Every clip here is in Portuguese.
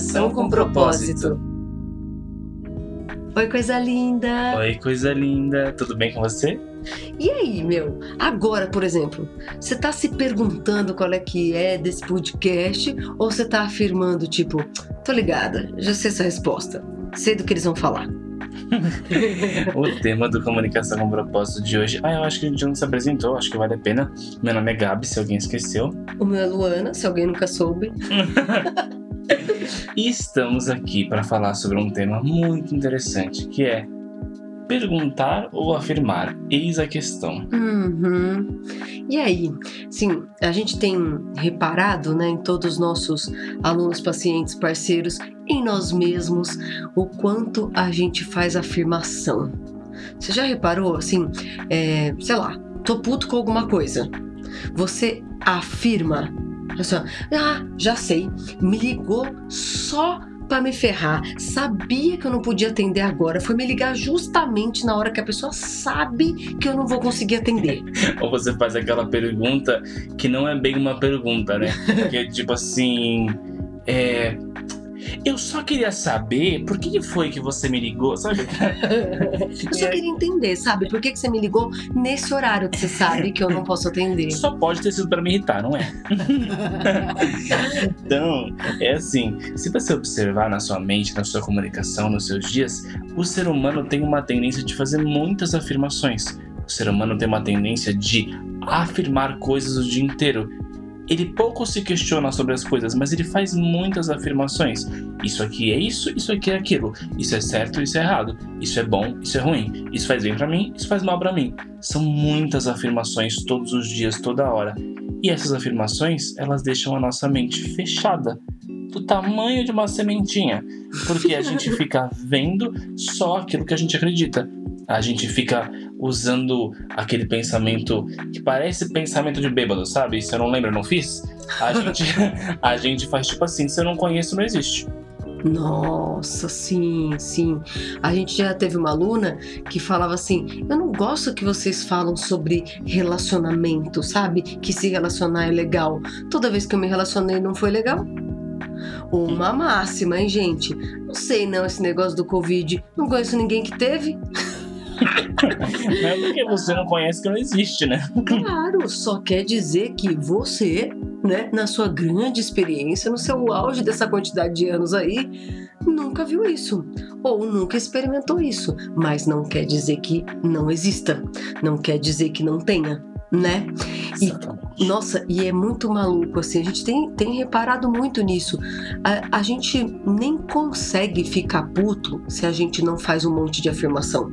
Comunicação com propósito. Oi, coisa linda! Oi, coisa linda! Tudo bem com você? E aí, meu? Agora, por exemplo, você tá se perguntando qual é que é desse podcast ou você tá afirmando, tipo, tô ligada, já sei essa resposta, sei do que eles vão falar? o tema do Comunicação com Propósito de hoje. Ah, eu acho que a gente não se apresentou, acho que vale a pena. Meu nome é Gabi, se alguém esqueceu. O meu é Luana, se alguém nunca soube. e estamos aqui para falar sobre um tema muito interessante, que é perguntar ou afirmar? Eis a questão. Uhum. E aí, sim, a gente tem reparado, né, em todos os nossos alunos, pacientes, parceiros, em nós mesmos, o quanto a gente faz afirmação. Você já reparou, assim, é, sei lá, tô puto com alguma coisa. Você afirma Assim, ah, já sei, me ligou só para me ferrar. Sabia que eu não podia atender agora. Foi me ligar justamente na hora que a pessoa sabe que eu não vou conseguir atender. Ou você faz aquela pergunta que não é bem uma pergunta, né? Que é tipo assim. É, eu só queria saber por que foi que você me ligou, sabe? eu só queria entender, sabe? Por que, que você me ligou nesse horário que você sabe que eu não posso atender? Só pode ter sido para me irritar, não é? então, é assim: se você observar na sua mente, na sua comunicação, nos seus dias, o ser humano tem uma tendência de fazer muitas afirmações. O ser humano tem uma tendência de afirmar coisas o dia inteiro ele pouco se questiona sobre as coisas, mas ele faz muitas afirmações. Isso aqui é isso, isso aqui é aquilo. Isso é certo, isso é errado. Isso é bom, isso é ruim. Isso faz bem para mim, isso faz mal para mim. São muitas afirmações todos os dias, toda hora. E essas afirmações, elas deixam a nossa mente fechada do tamanho de uma sementinha, porque a gente fica vendo só aquilo que a gente acredita. A gente fica usando aquele pensamento que parece pensamento de bêbado, sabe? Se eu não lembro, eu não fiz. A gente, a gente faz tipo assim: se eu não conheço, não existe. Nossa, sim, sim. A gente já teve uma aluna que falava assim: Eu não gosto que vocês falam sobre relacionamento, sabe? Que se relacionar é legal. Toda vez que eu me relacionei não foi legal. Uma máxima, hein, gente? Não sei não esse negócio do Covid. Não conheço ninguém que teve. Não é porque você não conhece que não existe, né? Claro, só quer dizer que você, né, na sua grande experiência, no seu auge dessa quantidade de anos aí, nunca viu isso ou nunca experimentou isso, mas não quer dizer que não exista, não quer dizer que não tenha, né? E, nossa, e é muito maluco, assim, a gente tem, tem reparado muito nisso. A, a gente nem consegue ficar puto se a gente não faz um monte de afirmação.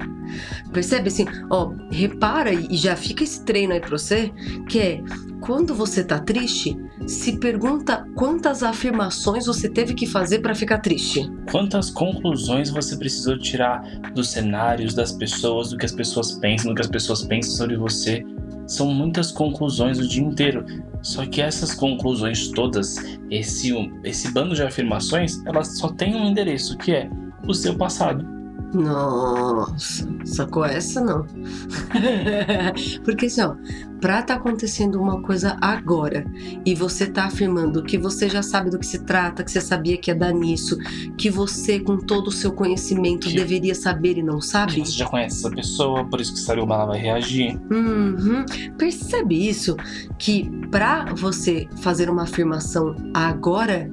Percebe assim, ó, repara e já fica esse treino aí pra você, que é quando você tá triste, se pergunta quantas afirmações você teve que fazer para ficar triste. Quantas conclusões você precisou tirar dos cenários, das pessoas, do que as pessoas pensam, do que as pessoas pensam sobre você são muitas conclusões o dia inteiro. Só que essas conclusões todas, esse, esse bando de afirmações, elas só têm um endereço, que é o seu passado. Nossa, sacou essa não? Porque assim, ó, pra tá acontecendo uma coisa agora e você tá afirmando que você já sabe do que se trata, que você sabia que ia dar nisso, que você, com todo o seu conhecimento, que... deveria saber e não sabe. Que você já conhece essa pessoa, por isso que sabe como ela vai reagir. Uhum. Percebe isso? Que pra você fazer uma afirmação agora,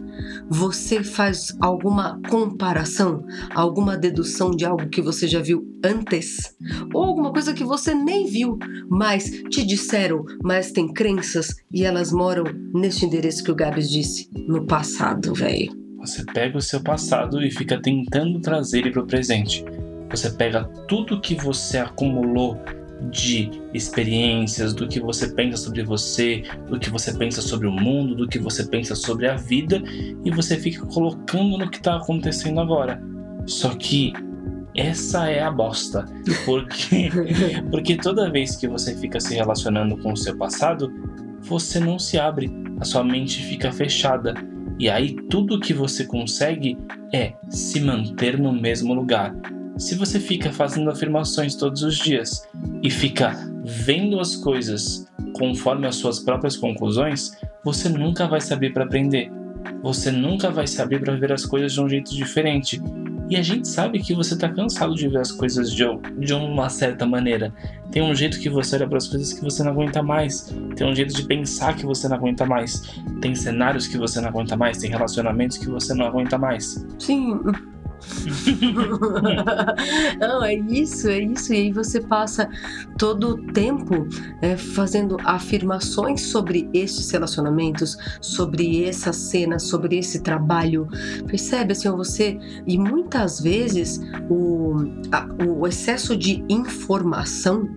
você faz alguma comparação, alguma dedução de algo que você já viu antes? Ou alguma coisa que você nem viu, mas te disseram, mas tem crenças e elas moram neste endereço que o Gabs disse, no passado, velho. Você pega o seu passado e fica tentando trazer ele para o presente. Você pega tudo que você acumulou de experiências, do que você pensa sobre você, do que você pensa sobre o mundo, do que você pensa sobre a vida e você fica colocando no que está acontecendo agora. Só que essa é a bosta, porque porque toda vez que você fica se relacionando com o seu passado, você não se abre, a sua mente fica fechada. E aí tudo que você consegue é se manter no mesmo lugar, se você fica fazendo afirmações todos os dias e fica vendo as coisas conforme as suas próprias conclusões, você nunca vai saber para aprender. você nunca vai se abrir para ver as coisas de um jeito diferente. E a gente sabe que você tá cansado de ver as coisas de, de uma certa maneira. Tem um jeito que você olha para as coisas que você não aguenta mais. Tem um jeito de pensar que você não aguenta mais. Tem cenários que você não aguenta mais. Tem relacionamentos que você não aguenta mais. Sim. Não, é isso, é isso. E aí você passa todo o tempo é, fazendo afirmações sobre esses relacionamentos, sobre essa cena, sobre esse trabalho. Percebe assim, você. E muitas vezes o, a, o excesso de informação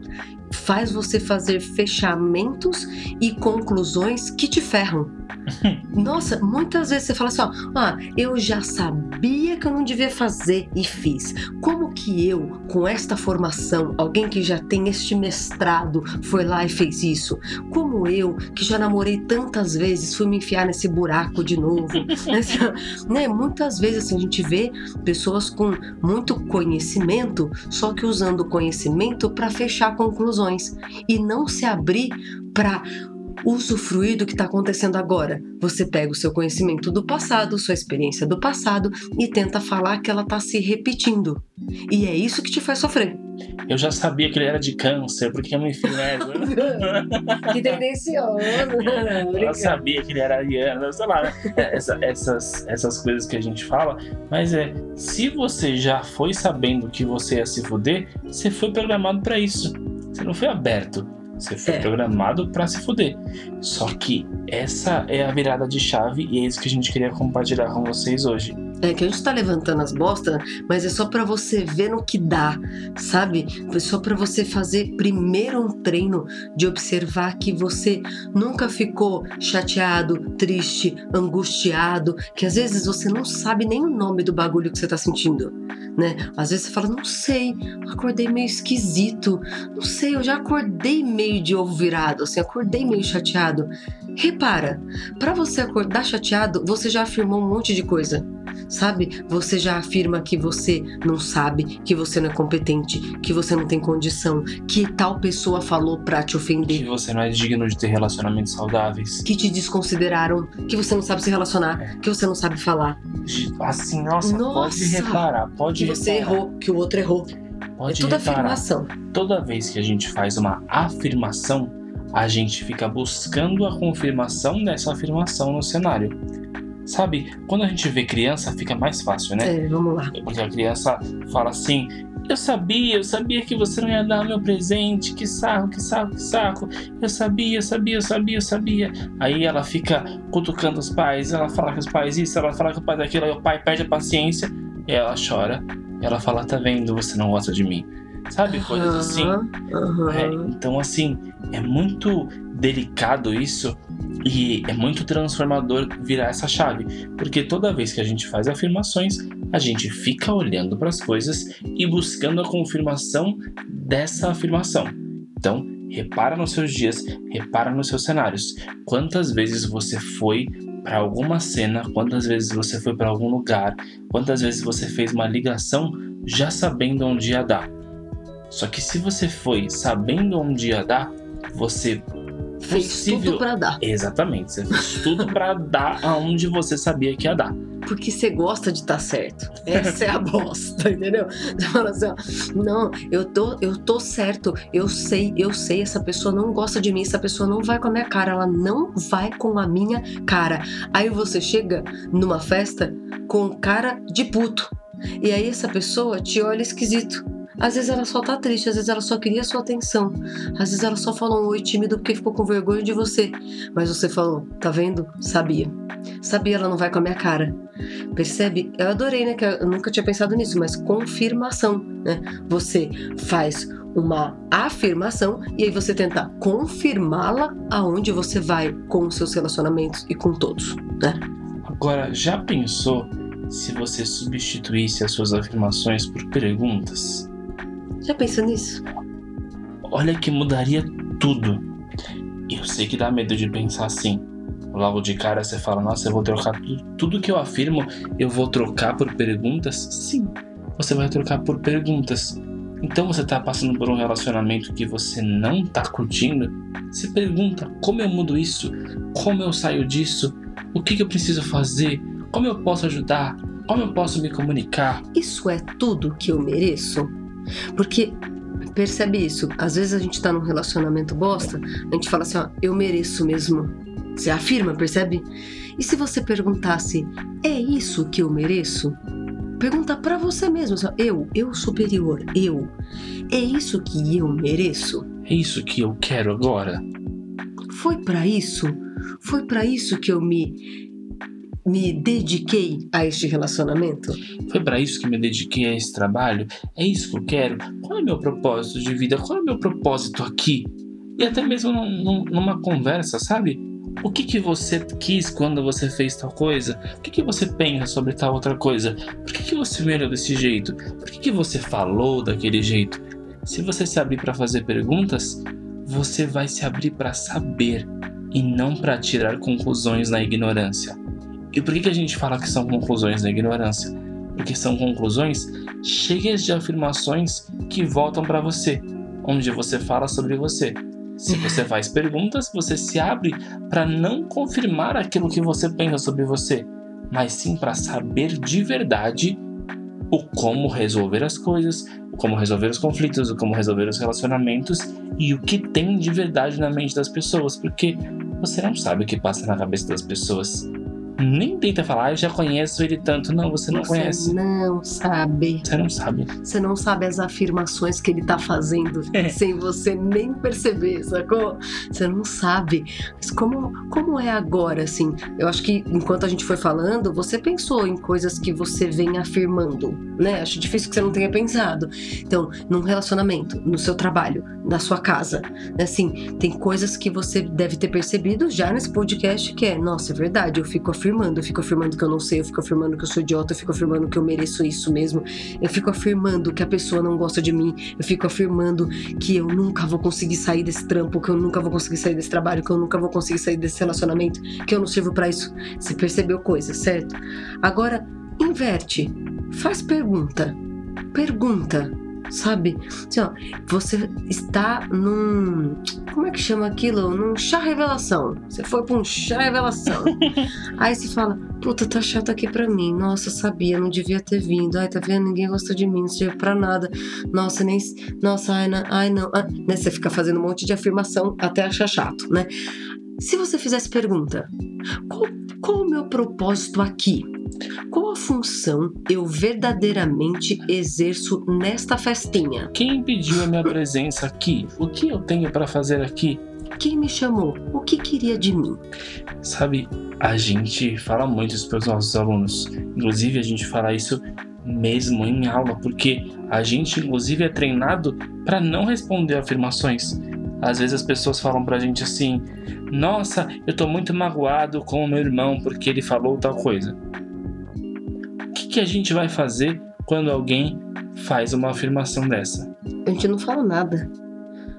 faz você fazer fechamentos e conclusões que te ferram. Nossa, muitas vezes você fala assim, ó, ah, eu já sabia que eu não devia fazer e fiz. Como que eu, com esta formação, alguém que já tem este mestrado, foi lá e fez isso? Como eu, que já namorei tantas vezes, fui me enfiar nesse buraco de novo? né? Muitas vezes assim, a gente vê pessoas com muito conhecimento, só que usando o conhecimento para fechar conclusões e não se abrir para usufruir do que está acontecendo agora. Você pega o seu conhecimento do passado, sua experiência do passado e tenta falar que ela está se repetindo. E é isso que te faz sofrer. Eu já sabia que ele era de câncer, porque eu me enfiei nessa. que tendencioso. eu sabia que ele era ariano, sei lá. Né? Essa, essas, essas coisas que a gente fala. Mas é, se você já foi sabendo que você ia se fuder, você foi programado para isso. Você não foi aberto. Você foi é. programado para se fuder. Só que essa é a virada de chave e é isso que a gente queria compartilhar com vocês hoje. É que a gente tá levantando as bostas, mas é só para você ver no que dá, sabe? É só para você fazer primeiro um treino de observar que você nunca ficou chateado, triste, angustiado, que às vezes você não sabe nem o nome do bagulho que você tá sentindo, né? Às vezes você fala, não sei, acordei meio esquisito, não sei, eu já acordei meio de ovo virado, assim, acordei meio chateado. Repara, para você acordar chateado, você já afirmou um monte de coisa sabe? Você já afirma que você não sabe, que você não é competente, que você não tem condição, que tal pessoa falou pra te ofender. Que você não é digno de ter relacionamentos saudáveis. Que te desconsideraram, que você não sabe se relacionar, é. que você não sabe falar. Assim, nossa, nossa pode reparar, pode Que você errou, que o outro errou. Pode é tudo reparar. afirmação. Toda vez que a gente faz uma afirmação, a gente fica buscando a confirmação dessa afirmação no cenário. Sabe, quando a gente vê criança, fica mais fácil, né? É, vamos lá. Porque a criança fala assim: Eu sabia, eu sabia que você não ia dar meu presente, que saco, que saco, que saco. Eu sabia, eu sabia, eu sabia, eu sabia. Aí ela fica cutucando os pais, ela fala com os pais isso, ela fala com o pai daquilo, aí o pai perde a paciência, e ela chora. E ela fala: Tá vendo, você não gosta de mim. Sabe, coisas assim. Uhum. É, então, assim, é muito delicado isso e é muito transformador virar essa chave, porque toda vez que a gente faz afirmações, a gente fica olhando para as coisas e buscando a confirmação dessa afirmação. Então, repara nos seus dias, repara nos seus cenários. Quantas vezes você foi para alguma cena, quantas vezes você foi para algum lugar, quantas vezes você fez uma ligação já sabendo onde ia dar. Só que se você foi sabendo onde ia dar, você fez possível... tudo para dar. Exatamente, você fez tudo para dar aonde você sabia que ia dar. Porque você gosta de estar tá certo. Essa é a bosta, entendeu? Você fala assim, ó, não, eu tô, eu tô certo, eu sei, eu sei, essa pessoa não gosta de mim, essa pessoa não vai com a minha cara, ela não vai com a minha cara. Aí você chega numa festa com cara de puto. E aí essa pessoa te olha esquisito. Às vezes ela só tá triste, às vezes ela só queria sua atenção. Às vezes ela só falou um oi tímido porque ficou com vergonha de você. Mas você falou, tá vendo? Sabia. Sabia, ela não vai com a minha cara. Percebe? Eu adorei, né? Que eu nunca tinha pensado nisso, mas confirmação, né? Você faz uma afirmação e aí você tenta confirmá-la aonde você vai com os seus relacionamentos e com todos, né? Agora, já pensou se você substituísse as suas afirmações por perguntas? Já pensou nisso? Olha que mudaria tudo. Eu sei que dá medo de pensar assim. Logo de cara você fala, nossa, eu vou trocar tudo, tudo que eu afirmo, eu vou trocar por perguntas? Sim, você vai trocar por perguntas. Então você está passando por um relacionamento que você não está curtindo? Se pergunta como eu mudo isso? Como eu saio disso? O que, que eu preciso fazer? Como eu posso ajudar? Como eu posso me comunicar? Isso é tudo que eu mereço? Porque percebe isso, às vezes a gente tá num relacionamento bosta, a gente fala assim, ó, eu mereço mesmo. Você afirma, percebe? E se você perguntasse, é isso que eu mereço? Pergunta para você mesmo, assim, eu, eu superior, eu. É isso que eu mereço? É isso que eu quero agora? Foi para isso? Foi para isso que eu me me dediquei a este relacionamento? Foi para isso que me dediquei a esse trabalho? É isso que eu quero? Qual é o meu propósito de vida? Qual é o meu propósito aqui? E até mesmo num, numa conversa, sabe? O que, que você quis quando você fez tal coisa? O que, que você pensa sobre tal outra coisa? Por que, que você me olhou desse jeito? Por que, que você falou daquele jeito? Se você se abrir para fazer perguntas, você vai se abrir para saber e não para tirar conclusões na ignorância. E por que, que a gente fala que são conclusões na ignorância? Porque são conclusões cheias de afirmações que voltam para você, onde você fala sobre você. Se você faz perguntas, você se abre para não confirmar aquilo que você pensa sobre você, mas sim para saber de verdade o como resolver as coisas, o como resolver os conflitos, o como resolver os relacionamentos e o que tem de verdade na mente das pessoas, porque você não sabe o que passa na cabeça das pessoas nem tenta falar, eu já conheço ele tanto. Não, você não você conhece. Não sabe. Você não sabe. Você não sabe as afirmações que ele tá fazendo é. sem você nem perceber, sacou? Você não sabe. Mas como, como é agora, assim? Eu acho que enquanto a gente foi falando, você pensou em coisas que você vem afirmando, né? Acho difícil que você não tenha pensado. Então, num relacionamento, no seu trabalho, na sua casa, né? assim, tem coisas que você deve ter percebido já nesse podcast que é, nossa, é verdade, eu fico afirmando afirmando, eu fico afirmando que eu não sei, eu fico afirmando que eu sou idiota, eu fico afirmando que eu mereço isso mesmo, eu fico afirmando que a pessoa não gosta de mim, eu fico afirmando que eu nunca vou conseguir sair desse trampo, que eu nunca vou conseguir sair desse trabalho, que eu nunca vou conseguir sair desse relacionamento, que eu não sirvo para isso. Você percebeu coisa, certo? Agora, inverte, faz pergunta. Pergunta sabe? Assim, ó, você está num. Como é que chama aquilo? Num chá revelação. Você foi pra um chá revelação. Aí você fala, puta, tá chato aqui pra mim. Nossa, sabia, não devia ter vindo. Ai, tá vendo? Ninguém gosta de mim, não serve pra nada. Nossa, nem. Nossa, ai, não. Ai, não. Ah, né? Você fica fazendo um monte de afirmação até achar chato, né? Se você fizesse pergunta, qual, qual o meu propósito aqui? Qual a função eu verdadeiramente exerço nesta festinha? Quem pediu a minha presença aqui? O que eu tenho para fazer aqui? Quem me chamou? O que queria de mim? Sabe, a gente fala muito isso para os nossos alunos. Inclusive, a gente fala isso mesmo em aula, porque a gente, inclusive, é treinado para não responder afirmações. Às vezes as pessoas falam pra gente assim: Nossa, eu tô muito magoado com o meu irmão porque ele falou tal coisa que a gente vai fazer quando alguém faz uma afirmação dessa? A gente não fala nada.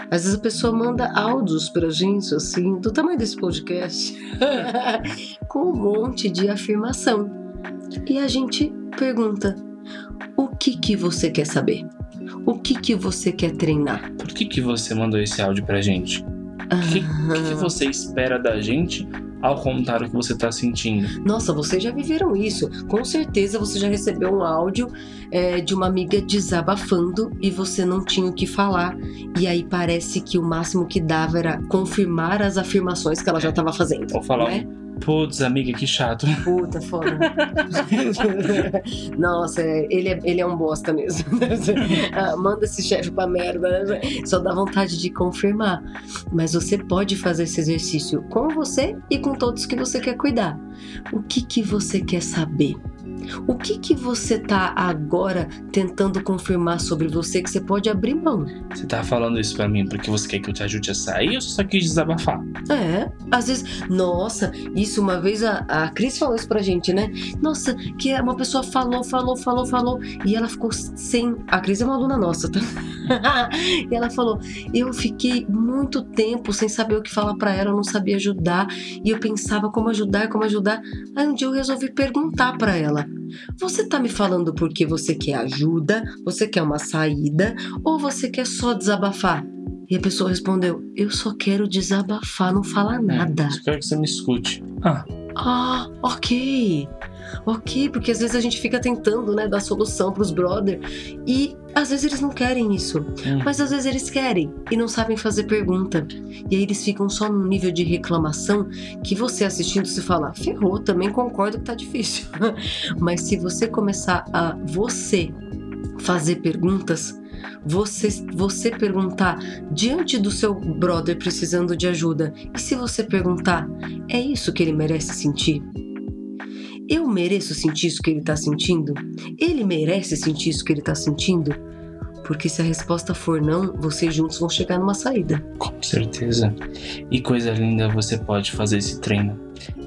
Às vezes a pessoa manda áudios pra gente, assim, do tamanho desse podcast, com um monte de afirmação. E a gente pergunta: o que que você quer saber? O que que você quer treinar? Por que que você mandou esse áudio pra gente? O que, que, que você espera da gente ao contar o que você está sentindo. Nossa, vocês já viveram isso. Com certeza você já recebeu um áudio é, de uma amiga desabafando e você não tinha o que falar. E aí parece que o máximo que dava era confirmar as afirmações que ela já estava fazendo. Ou falar né? Putz, amiga, que chato. Puta, foda. Nossa, ele é, ele é um bosta mesmo. ah, manda esse chefe pra merda. Né? Só dá vontade de confirmar. Mas você pode fazer esse exercício com você e com todos que você quer cuidar. O que, que você quer saber? O que que você tá agora tentando confirmar sobre você que você pode abrir mão? Você tá falando isso para mim porque você quer que eu te ajude a sair ou você só quis desabafar? É, às vezes, nossa, isso uma vez a, a Cris falou isso pra gente, né? Nossa, que uma pessoa falou, falou, falou, falou e ela ficou sem. A Cris é uma aluna nossa, tá? e ela falou: Eu fiquei muito tempo sem saber o que falar para ela, eu não sabia ajudar e eu pensava como ajudar, como ajudar. Aí um dia eu resolvi perguntar para ela: Você tá me falando porque você quer ajuda, você quer uma saída ou você quer só desabafar? E a pessoa respondeu: Eu só quero desabafar, não falar nada. É, só quero que você me escute. Ah, Ah, ok. Ok, porque às vezes a gente fica tentando, né, dar solução pros brother e às vezes eles não querem isso, Hum. mas às vezes eles querem e não sabem fazer pergunta. E aí eles ficam só num nível de reclamação que você assistindo se fala, ferrou, também concordo que tá difícil. mas se você começar a você fazer perguntas, você, você perguntar diante do seu brother precisando de ajuda, e se você perguntar, é isso que ele merece sentir? Eu mereço sentir isso que ele tá sentindo? Ele merece sentir isso que ele tá sentindo? Porque se a resposta for não, vocês juntos vão chegar numa saída. Com certeza. E coisa linda, você pode fazer esse treino.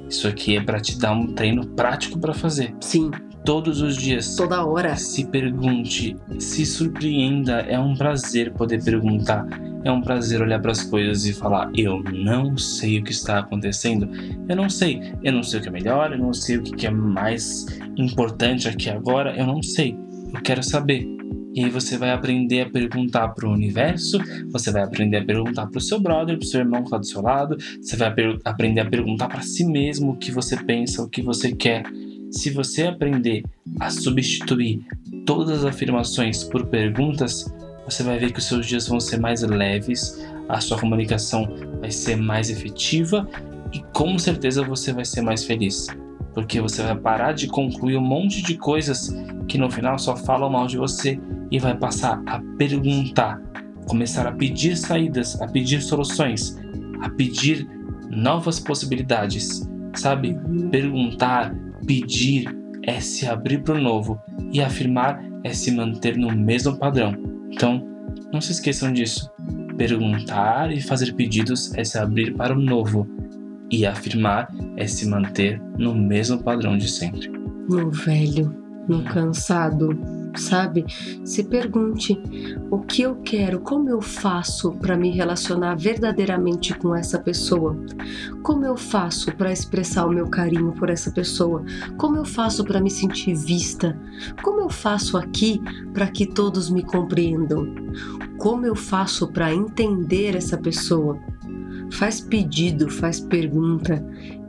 Isso aqui é para te dar um treino prático para fazer. Sim, Todos os dias. toda hora. Se pergunte, se surpreenda. É um prazer poder perguntar. É um prazer olhar para as coisas e falar: Eu não sei o que está acontecendo. Eu não sei. Eu não sei o que é melhor. Eu não sei o que é mais importante aqui agora. Eu não sei. Eu quero saber. E aí você vai aprender a perguntar para o universo, você vai aprender a perguntar para o seu brother, para o seu irmão que está do seu lado, você vai aprender a perguntar para si mesmo o que você pensa, o que você quer. Se você aprender a substituir todas as afirmações por perguntas, você vai ver que os seus dias vão ser mais leves, a sua comunicação vai ser mais efetiva e com certeza você vai ser mais feliz. Porque você vai parar de concluir um monte de coisas que no final só falam mal de você e vai passar a perguntar, começar a pedir saídas, a pedir soluções, a pedir novas possibilidades, sabe? Perguntar, pedir é se abrir para o novo e afirmar é se manter no mesmo padrão. Então, não se esqueçam disso. Perguntar e fazer pedidos é se abrir para o novo e afirmar é se manter no mesmo padrão de sempre. No velho, no cansado, sabe? Se pergunte o que eu quero, como eu faço para me relacionar verdadeiramente com essa pessoa? Como eu faço para expressar o meu carinho por essa pessoa? Como eu faço para me sentir vista? Como eu faço aqui para que todos me compreendam? Como eu faço para entender essa pessoa? Faz pedido, faz pergunta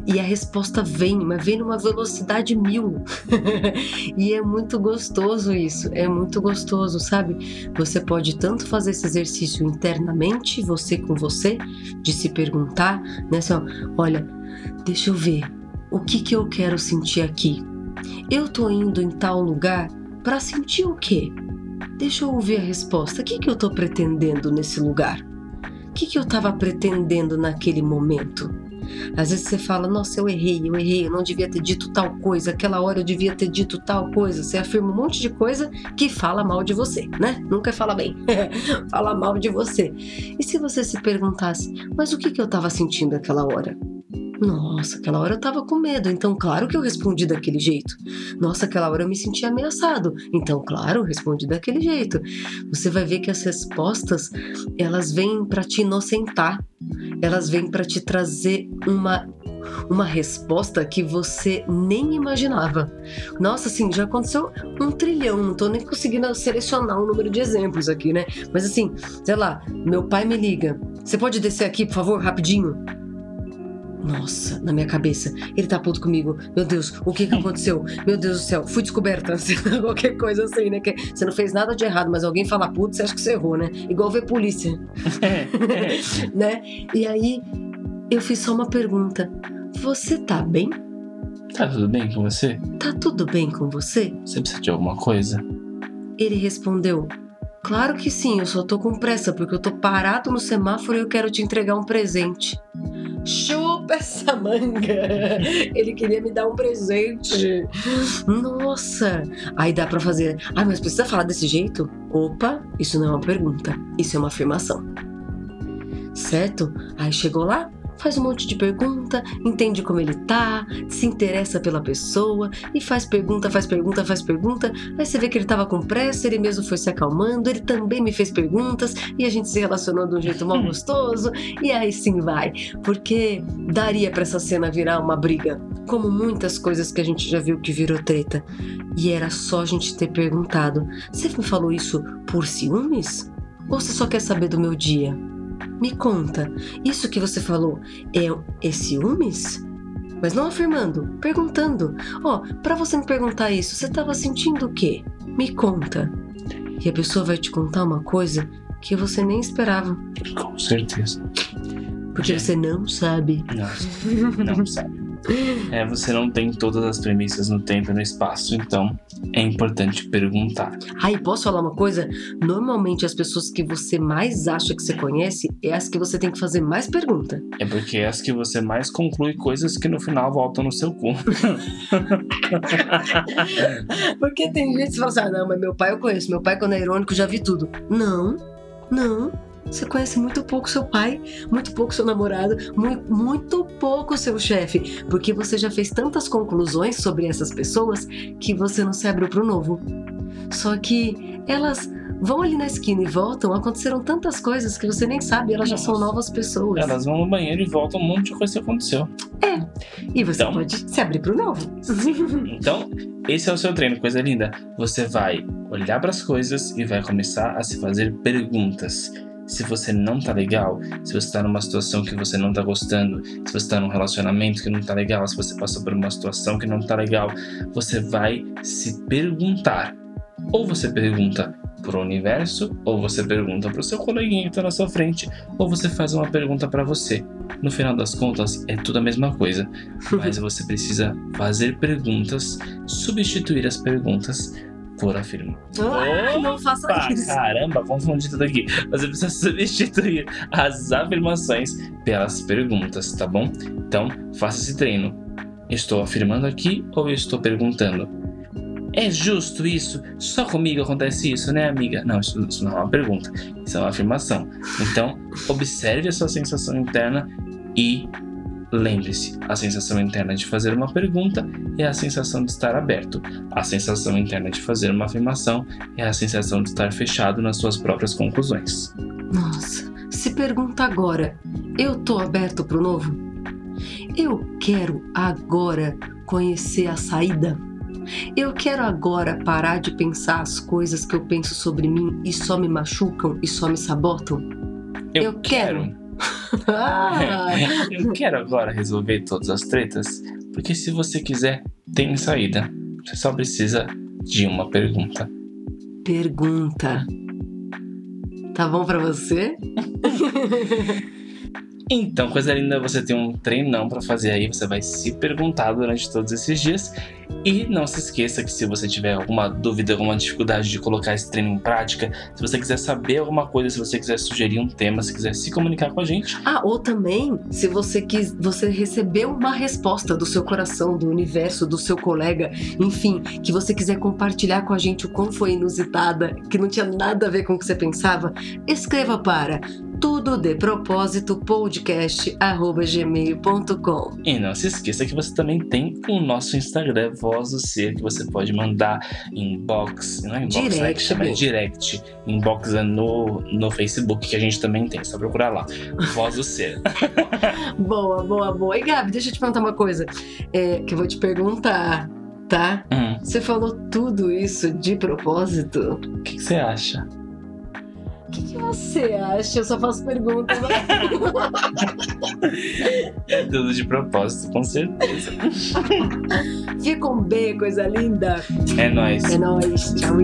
e a resposta vem, mas vem numa velocidade mil. e é muito gostoso isso, é muito gostoso, sabe? Você pode tanto fazer esse exercício internamente, você com você, de se perguntar, né? Assim, ó, olha, deixa eu ver, o que que eu quero sentir aqui? Eu tô indo em tal lugar para sentir o quê? Deixa eu ouvir a resposta. O que que eu tô pretendendo nesse lugar? O que que eu tava pretendendo naquele momento? Às vezes você fala, nossa, eu errei, eu errei, eu não devia ter dito tal coisa, aquela hora eu devia ter dito tal coisa. Você afirma um monte de coisa que fala mal de você, né? Nunca fala bem, fala mal de você. E se você se perguntasse, mas o que, que eu tava sentindo aquela hora? Nossa, aquela hora eu tava com medo, então claro que eu respondi daquele jeito. Nossa, aquela hora eu me senti ameaçado, então claro, eu respondi daquele jeito. Você vai ver que as respostas, elas vêm para te inocentar, elas vêm para te trazer uma uma resposta que você nem imaginava. Nossa, assim, já aconteceu um trilhão, não tô nem conseguindo selecionar um número de exemplos aqui, né? Mas assim, sei lá, meu pai me liga. Você pode descer aqui, por favor, rapidinho? Nossa, na minha cabeça, ele tá puto comigo. Meu Deus, o que que aconteceu? Meu Deus do céu, fui descoberta. Qualquer coisa assim, né? Que você não fez nada de errado, mas alguém fala puto, você acha que você errou, né? Igual ver polícia, né? E aí, eu fiz só uma pergunta. Você tá bem? tá tudo bem com você? Tá tudo bem com você? Você precisa de alguma coisa? Ele respondeu: Claro que sim, eu só tô com pressa porque eu tô parado no semáforo e eu quero te entregar um presente. Chupa essa manga! Ele queria me dar um presente. Nossa! Aí dá pra fazer. Ah, mas precisa falar desse jeito? Opa, isso não é uma pergunta, isso é uma afirmação. Certo? Aí chegou lá, faz um monte de pergunta, entende como ele tá, se interessa pela pessoa e faz pergunta, faz pergunta, faz pergunta. Aí você vê que ele tava com pressa, ele mesmo foi se acalmando, ele também me fez perguntas e a gente se relacionou de um jeito mal gostoso e aí sim vai. Porque daria pra essa cena virar uma briga, como muitas coisas que a gente já viu que virou treta. E era só a gente ter perguntado: "Você me falou isso por ciúmes? Ou você só quer saber do meu dia?" Me conta, isso que você falou é, é ciúmes? mas não afirmando, perguntando. Ó, oh, para você me perguntar isso, você estava sentindo o quê? Me conta. E a pessoa vai te contar uma coisa que você nem esperava. Com certeza. Porque você não sabe. Não, não sabe. É, você não tem todas as premissas no tempo e no espaço, então é importante perguntar. Ah, e posso falar uma coisa? Normalmente as pessoas que você mais acha que você conhece é as que você tem que fazer mais pergunta. É porque é as que você mais conclui coisas que no final voltam no seu cu. porque tem gente que fala assim: ah, não, mas meu pai eu conheço. Meu pai, quando é irônico, já vi tudo. Não, não. Você conhece muito pouco seu pai, muito pouco seu namorado, muito, muito pouco seu chefe, porque você já fez tantas conclusões sobre essas pessoas que você não se abriu para o novo. Só que elas vão ali na esquina e voltam, aconteceram tantas coisas que você nem sabe, elas Nossa. já são novas pessoas. Elas vão no banheiro e voltam, um monte de coisa que aconteceu. É. E você então, pode se abrir para o novo. então, esse é o seu treino, coisa linda. Você vai olhar para as coisas e vai começar a se fazer perguntas se você não tá legal, se você tá numa situação que você não tá gostando, se você tá num relacionamento que não tá legal, se você passou por uma situação que não tá legal, você vai se perguntar. Ou você pergunta pro universo, ou você pergunta pro seu coleguinha que tá na sua frente, ou você faz uma pergunta para você. No final das contas, é tudo a mesma coisa, mas você precisa fazer perguntas, substituir as perguntas por afirmar. Ah, não faça isso. Caramba, confundi tudo aqui. Você precisa substituir as afirmações pelas perguntas, tá bom? Então, faça esse treino. Estou afirmando aqui ou estou perguntando? É justo isso? Só comigo acontece isso, né, amiga? Não, isso, isso não é uma pergunta, isso é uma afirmação. Então, observe a sua sensação interna e Lembre-se, a sensação interna de fazer uma pergunta é a sensação de estar aberto. A sensação interna de fazer uma afirmação é a sensação de estar fechado nas suas próprias conclusões. Nossa, se pergunta agora: eu tô aberto pro novo? Eu quero agora conhecer a saída? Eu quero agora parar de pensar as coisas que eu penso sobre mim e só me machucam e só me sabotam? Eu, eu quero. quero ah. Eu quero agora resolver todas as tretas, porque se você quiser, tem saída. Você só precisa de uma pergunta. Pergunta. Tá bom para você? Então, coisa linda, você tem um treinão para fazer aí, você vai se perguntar durante todos esses dias. E não se esqueça que se você tiver alguma dúvida, alguma dificuldade de colocar esse treino em prática, se você quiser saber alguma coisa, se você quiser sugerir um tema, se quiser se comunicar com a gente. Ah, ou também, se você quis, você recebeu uma resposta do seu coração, do universo, do seu colega, enfim, que você quiser compartilhar com a gente o quão foi inusitada, que não tinha nada a ver com o que você pensava, escreva para tudo de propósito podcast@gmail.com. E não se esqueça que você também tem o nosso Instagram Voz do Ser que você pode mandar inbox, não é inbox, direct, né, que chama direct, inbox é no no Facebook que a gente também tem, só procurar lá. Voz do Ser. boa, boa, boa. E Gabi, deixa eu te perguntar uma coisa, é, que eu vou te perguntar tá? Hum. Você falou tudo isso de propósito? O que, que você acha? que, que você acha? Eu só faço perguntas. é tudo de propósito, com certeza. Fica com um B, coisa linda. É nóis. É nóis. Tchau.